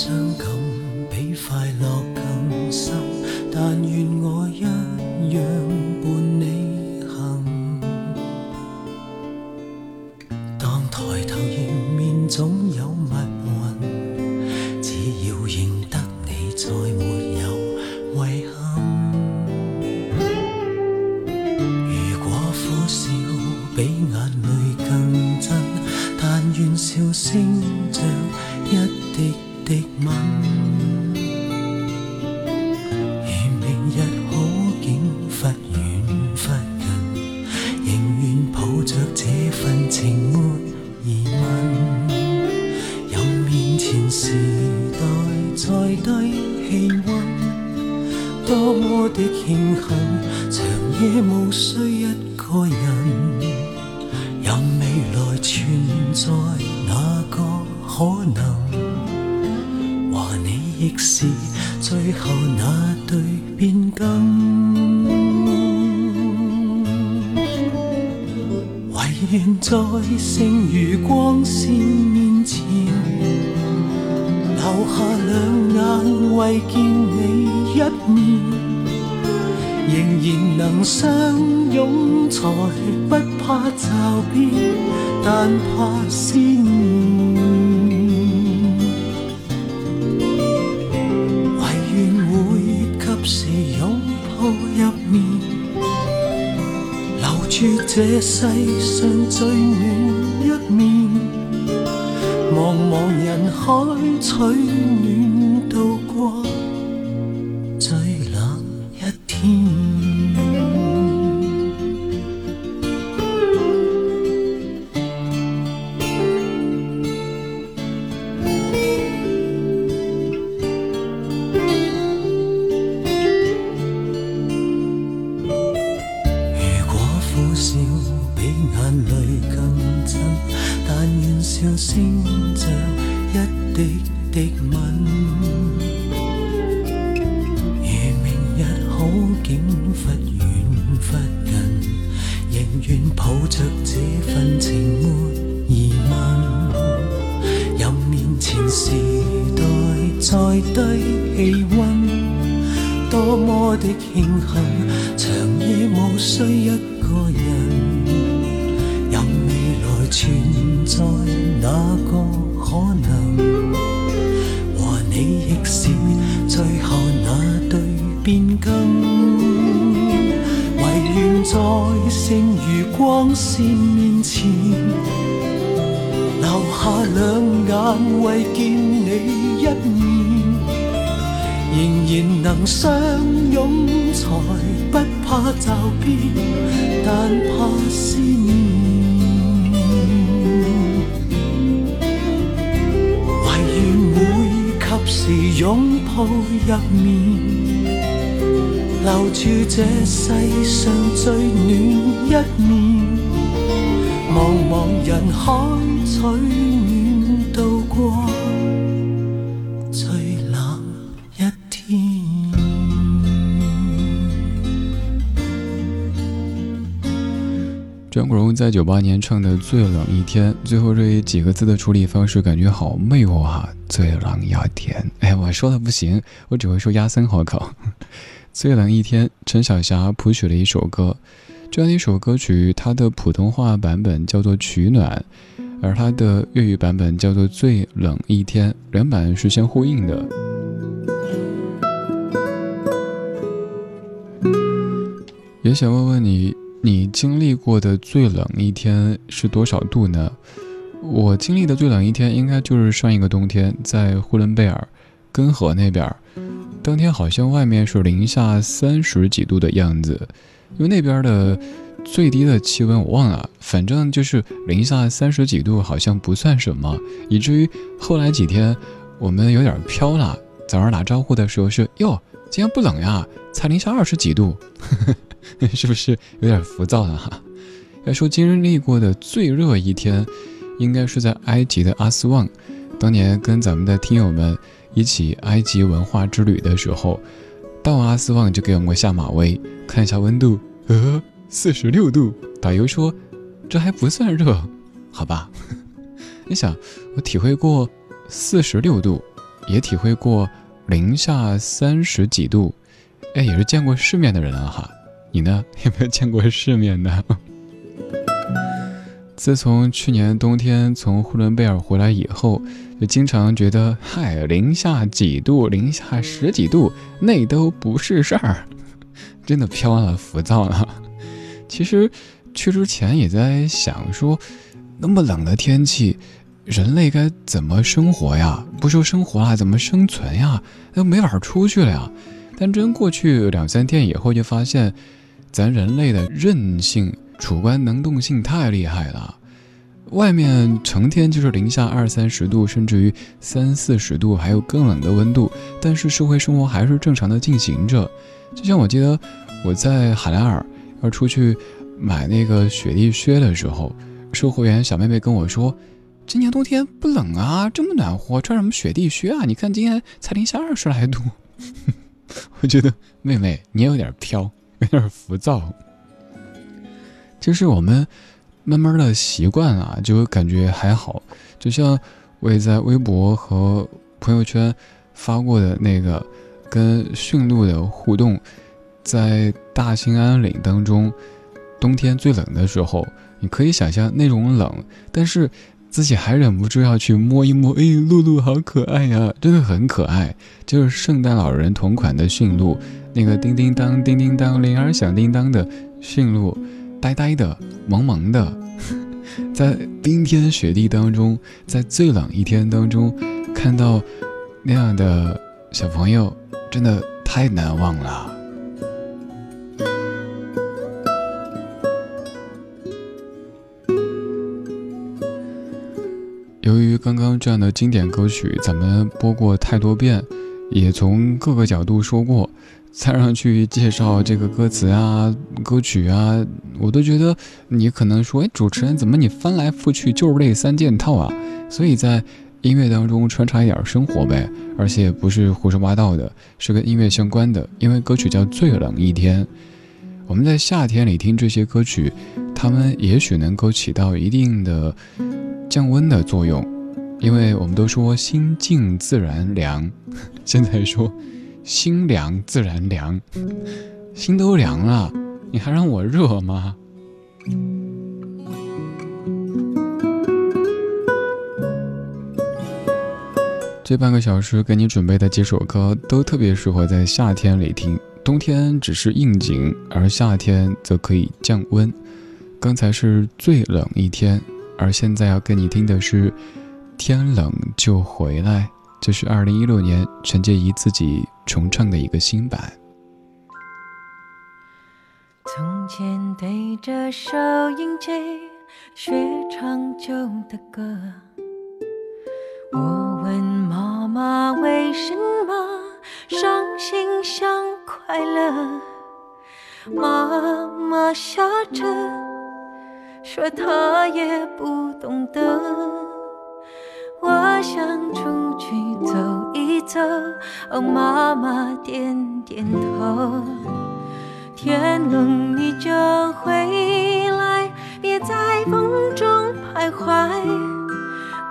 伤感比快乐更深。但愿我夜无需一个人任未来存在哪个可能？和你亦是最后那对变更？唯愿在剩余光线面前留下两眼为见你一面。仍然能相拥，才不怕骤变，但怕思念。唯愿会及时拥抱入眠。住这世上最暖一面，茫茫人海取暖度多么的庆幸长夜无需一个人任未来存在哪个可能。和你亦是最后那对变更。唯愿在剩余光线面前留下两眼为见你一面。仍然能。相拥才不怕骤变，但怕思念。唯愿会及时拥抱入眠，留住这世上最暖一面。茫茫人海取暖在九八年唱的《最冷一天》，最后这几个字的处理方式感觉好媚惑啊！最冷一天，哎，我说的不行，我只会说压森好口。最冷一天，陈小霞谱曲了一首歌，这样一首歌曲，它的普通话版本叫做《取暖》，而它的粤语版本叫做《最冷一天》，两版是相呼应的。也想问问你。你经历过的最冷一天是多少度呢？我经历的最冷一天应该就是上一个冬天，在呼伦贝尔根河那边，当天好像外面是零下三十几度的样子，因为那边的最低的气温我忘了，反正就是零下三十几度，好像不算什么，以至于后来几天我们有点飘了。早上打招呼的时候是哟，今天不冷呀，才零下二十几度，是不是有点浮躁了哈？要说经历过的最热一天。应该是在埃及的阿斯旺，当年跟咱们的听友们一起埃及文化之旅的时候，到阿斯旺就给我们下马威，看一下温度，呃，四十六度。导游说，这还不算热，好吧？你想，我体会过四十六度，也体会过零下三十几度，哎，也是见过世面的人了哈。你呢，有没有见过世面呢？自从去年冬天从呼伦贝尔回来以后，就经常觉得，嗨，零下几度，零下十几度，那都不是事儿，真的飘了，浮躁了。其实去之前也在想说，那么冷的天气，人类该怎么生活呀？不说生活了，怎么生存呀？都没法出去了呀。但真过去两三天以后，就发现，咱人类的韧性。主观能动性太厉害了，外面成天就是零下二三十度，甚至于三四十度，还有更冷的温度，但是社会生活还是正常的进行着。就像我记得我在海拉尔要出去买那个雪地靴的时候，售货员小妹妹跟我说：“今年冬天不冷啊，这么暖和，穿什么雪地靴啊？你看今天才零下二十来度。”我觉得妹妹你也有点飘，有点浮躁。就是我们慢慢的习惯了，就感觉还好。就像我也在微博和朋友圈发过的那个跟驯鹿的互动，在大兴安岭当中，冬天最冷的时候，你可以想象那种冷，但是自己还忍不住要去摸一摸。哎，鹿鹿好可爱呀，真的很可爱。就是圣诞老人同款的驯鹿，那个叮叮当、叮叮当、铃儿响叮当的驯鹿。呆呆的，萌萌的，在冰天雪地当中，在最冷一天当中，看到那样的小朋友，真的太难忘了。由于刚刚这样的经典歌曲，咱们播过太多遍，也从各个角度说过。再上去介绍这个歌词啊、歌曲啊，我都觉得你可能说，哎，主持人怎么你翻来覆去就是这三件套啊？所以在音乐当中穿插一点生活呗，而且不是胡说八道的，是跟音乐相关的。因为歌曲叫《最冷一天》，我们在夏天里听这些歌曲，它们也许能够起到一定的降温的作用，因为我们都说心静自然凉，现在说。心凉自然凉，心都凉了，你还让我热吗？这半个小时给你准备的几首歌都特别适合在夏天里听，冬天只是应景，而夏天则可以降温。刚才是最冷一天，而现在要跟你听的是天冷就回来。这是二零一六年陈洁仪自己重唱的一个新版。从前对着收音机学唱旧的歌，我问妈妈为什么伤心像快乐，妈妈笑着说她也不懂得。我想出去走一走，哦，妈妈点点头。天冷你就回来，别在风中徘徊。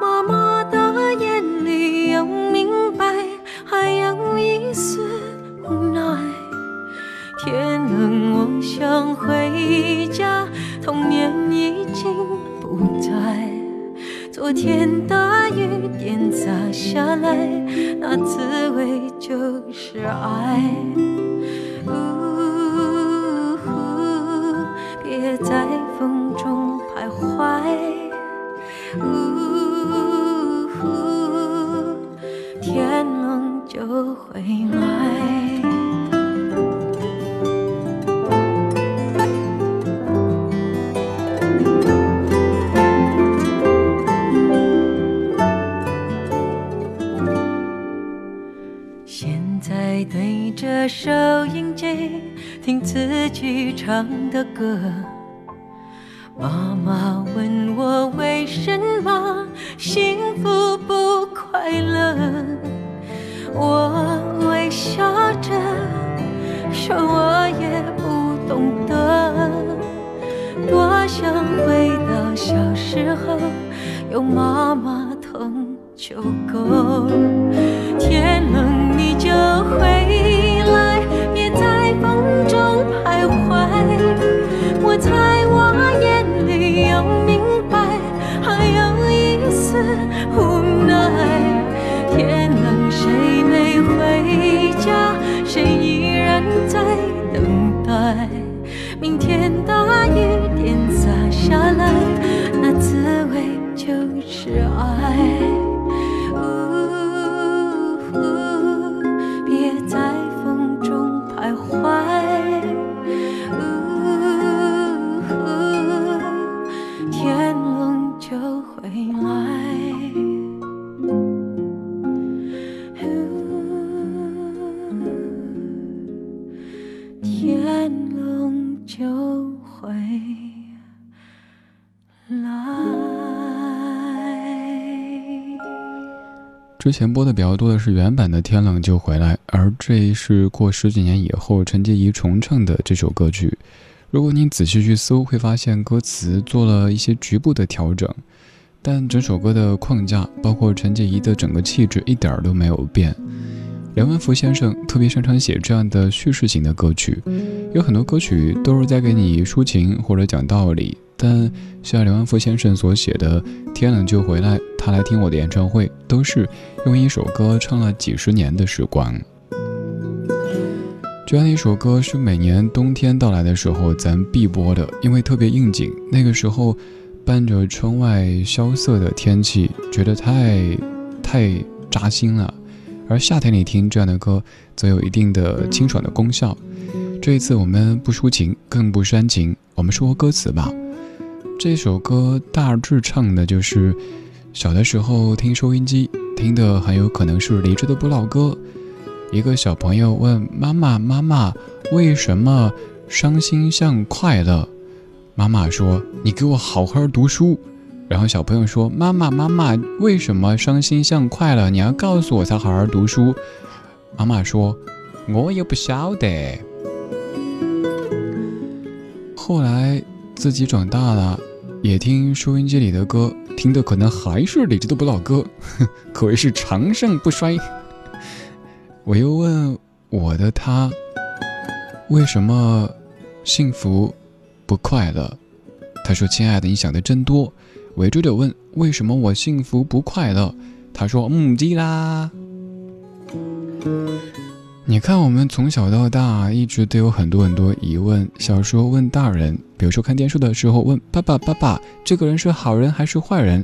妈妈的眼里有明白，还有一丝无奈。天冷我想回家，童年。昨天大雨点砸下来，那滋味就是爱。呜，别在风中徘徊。呜，天冷就回来。唱的歌。之前播的比较多的是原版的《天冷就回来》，而这是过十几年以后陈洁仪重唱的这首歌曲。如果你仔细去搜，会发现歌词做了一些局部的调整，但整首歌的框架，包括陈洁仪的整个气质，一点儿都没有变。梁文福先生特别擅长写这样的叙事型的歌曲，有很多歌曲都是在给你抒情或者讲道理。但像刘安福先生所写的《天冷就回来》，他来听我的演唱会，都是用一首歌唱了几十年的时光。这样的一首歌是每年冬天到来的时候咱必播的，因为特别应景。那个时候，伴着窗外萧瑟的天气，觉得太太扎心了。而夏天里听这样的歌，则有一定的清爽的功效。这一次我们不抒情，更不煽情，我们说歌词吧。这首歌大致唱的就是小的时候听收音机听的，很有可能是李志的不老歌。一个小朋友问妈妈：“妈妈，为什么伤心像快乐？”妈妈说：“你给我好好读书。”然后小朋友说：“妈妈，妈妈，为什么伤心像快乐？你要告诉我才好好读书。”妈妈说：“我也不晓得。”后来自己长大了。也听收音机里的歌，听的可能还是李志的不老歌，可谓是长盛不衰。我又问我的他，为什么幸福不快乐？他说：“亲爱的，你想的真多。”我追着问：“为什么我幸福不快乐？”他说：“嗯，记啦。”你看，我们从小到大一直都有很多很多疑问。小时候问大人，比如说看电视的时候问爸爸：“爸爸，这个人是好人还是坏人？”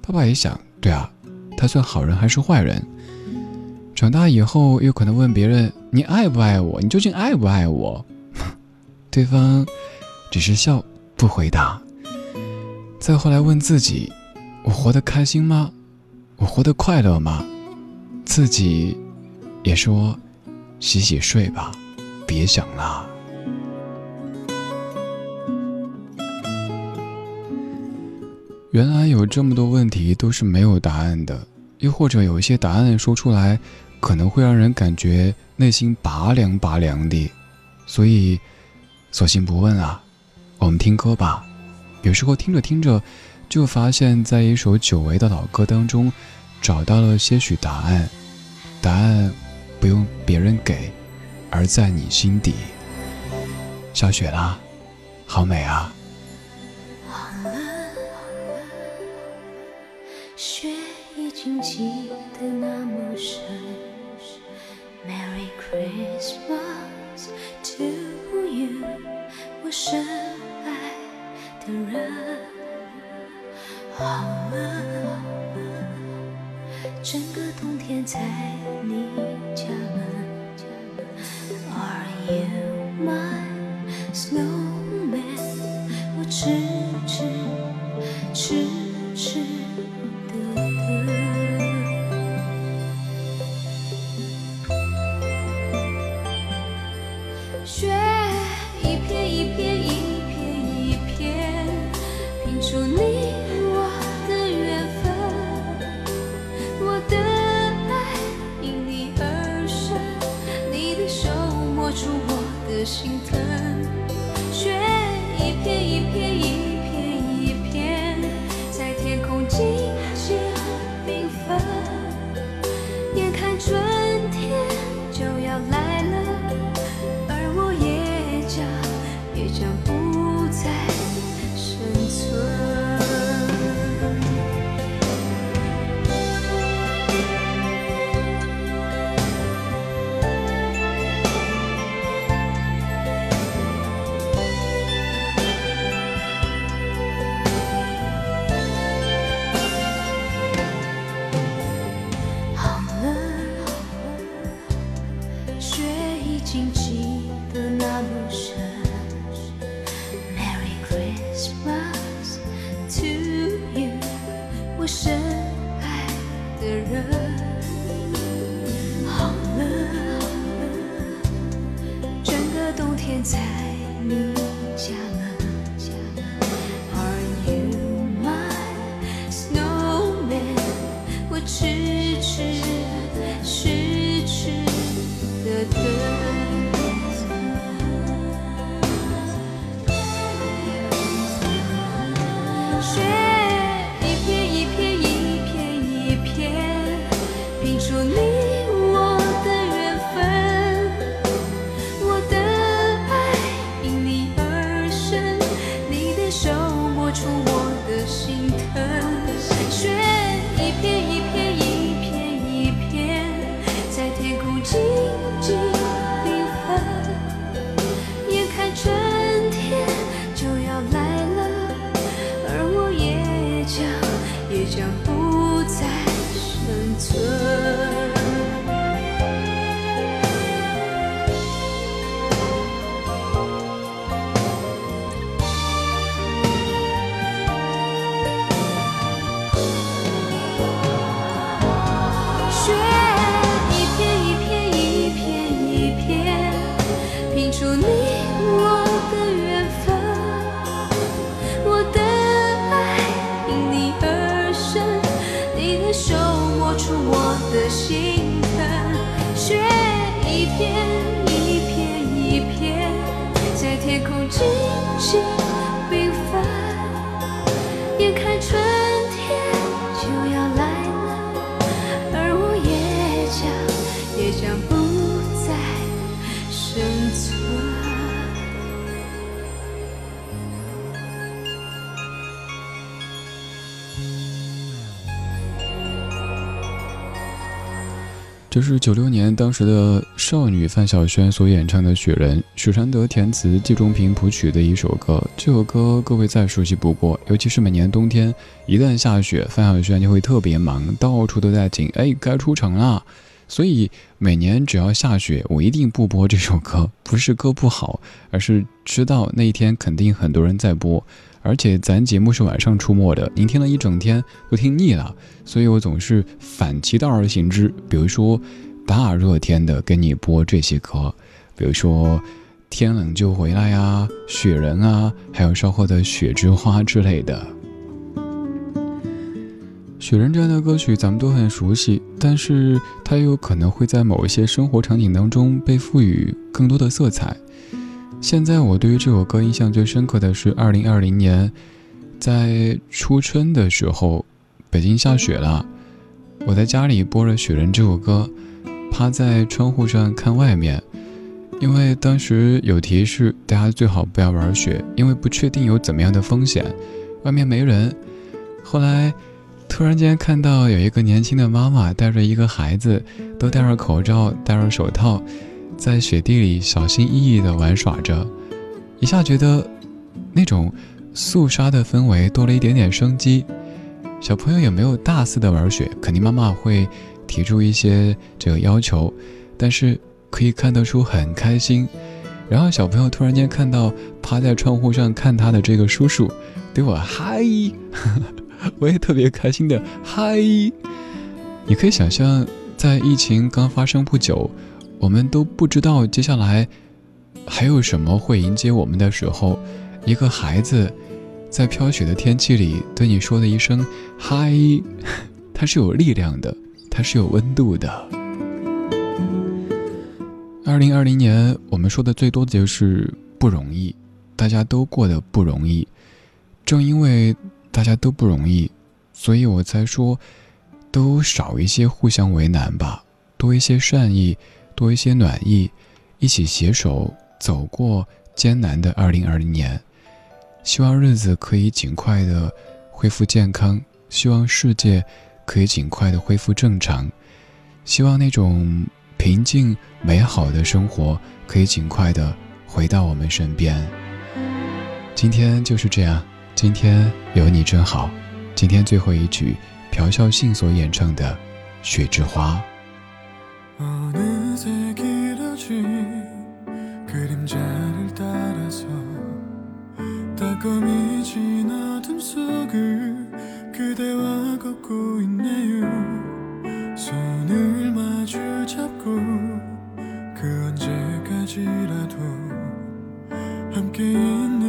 爸爸也想：“对啊，他算好人还是坏人？”长大以后又可能问别人：“你爱不爱我？你究竟爱不爱我？” 对方只是笑不回答。再后来问自己：“我活得开心吗？我活得快乐吗？”自己也说。洗洗睡吧，别想了。原来有这么多问题都是没有答案的，又或者有一些答案说出来，可能会让人感觉内心拔凉拔凉的，所以索性不问啊。我们听歌吧，有时候听着听着，就发现在一首久违的老歌当中，找到了些许答案，答案。不用别人给，而在你心底。下雪啦，好美啊！雪已经积得那么深。Merry Christmas to you，我深爱的人。好了，整个冬天在你是雪。是九六年当时的少女范晓萱所演唱的《雪人》，许常德填词，季中平谱曲的一首歌。这首歌各位再熟悉不过，尤其是每年冬天一旦下雪，范晓萱就会特别忙，到处都在紧，哎，该出城啦。所以每年只要下雪，我一定不播这首歌，不是歌不好，而是知道那一天肯定很多人在播。而且咱节目是晚上出没的，您听了一整天都听腻了，所以我总是反其道而行之。比如说，大热天的给你播这些歌，比如说天冷就回来呀、雪人啊，还有稍后的雪之花之类的。雪人这样的歌曲咱们都很熟悉，但是它又有可能会在某一些生活场景当中被赋予更多的色彩。现在我对于这首歌印象最深刻的是二零二零年，在初春的时候，北京下雪了，我在家里播了《雪人》这首歌，趴在窗户上看外面，因为当时有提示大家最好不要玩雪，因为不确定有怎么样的风险，外面没人。后来突然间看到有一个年轻的妈妈带着一个孩子，都戴着口罩，戴着手套。在雪地里小心翼翼地玩耍着，一下觉得那种肃杀的氛围多了一点点生机。小朋友也没有大肆的玩雪，肯定妈妈会提出一些这个要求，但是可以看得出很开心。然后小朋友突然间看到趴在窗户上看他的这个叔叔，对我嗨，我也特别开心的嗨。你可以想象，在疫情刚发生不久，我们都不知道接下来还有什么会迎接我们的时候，一个孩子。在飘雪的天气里，对你说的一声“嗨”，它是有力量的，它是有温度的。二零二零年，我们说的最多的就是不容易，大家都过得不容易。正因为大家都不容易，所以我才说，都少一些互相为难吧，多一些善意，多一些暖意，一起携手走过艰难的二零二零年。希望日子可以尽快的恢复健康，希望世界可以尽快的恢复正常，希望那种平静美好的生活可以尽快的回到我们身边。今天就是这样，今天有你真好。今天最后一曲，朴孝信所演唱的《雪之花》。 따끔이 진 어둠 속을 그대와 걷고 있네요. 손을 마주 잡고 그 언제까지라도 함께 있는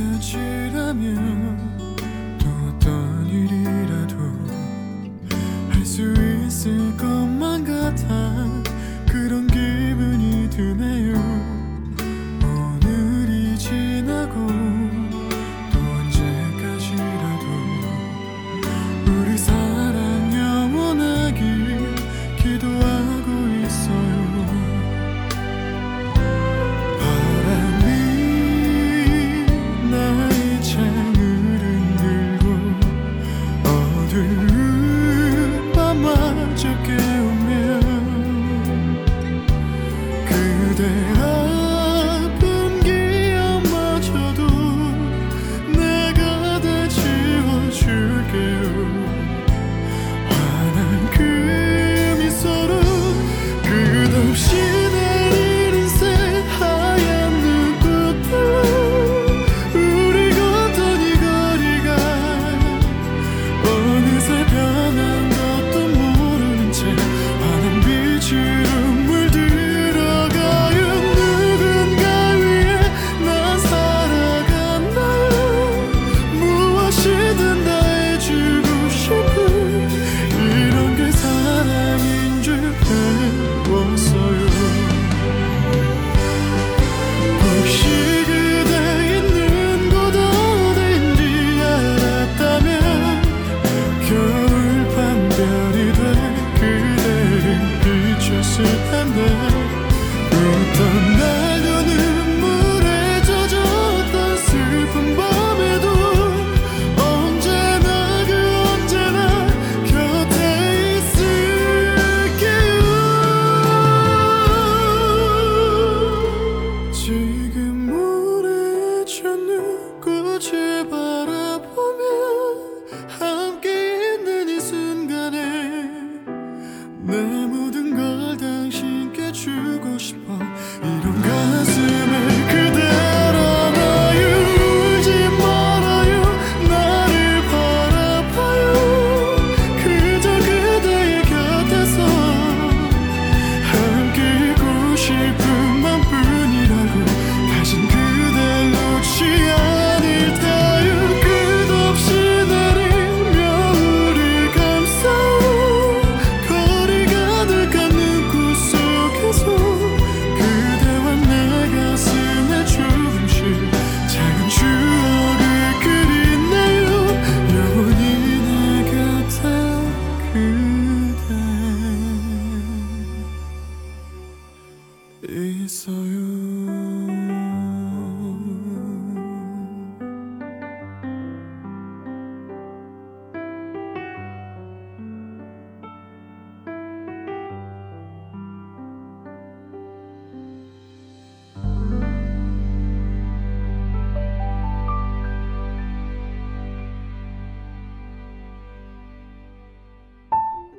그대 곁이라면 또 어떤 일이라도 할 수 있을 것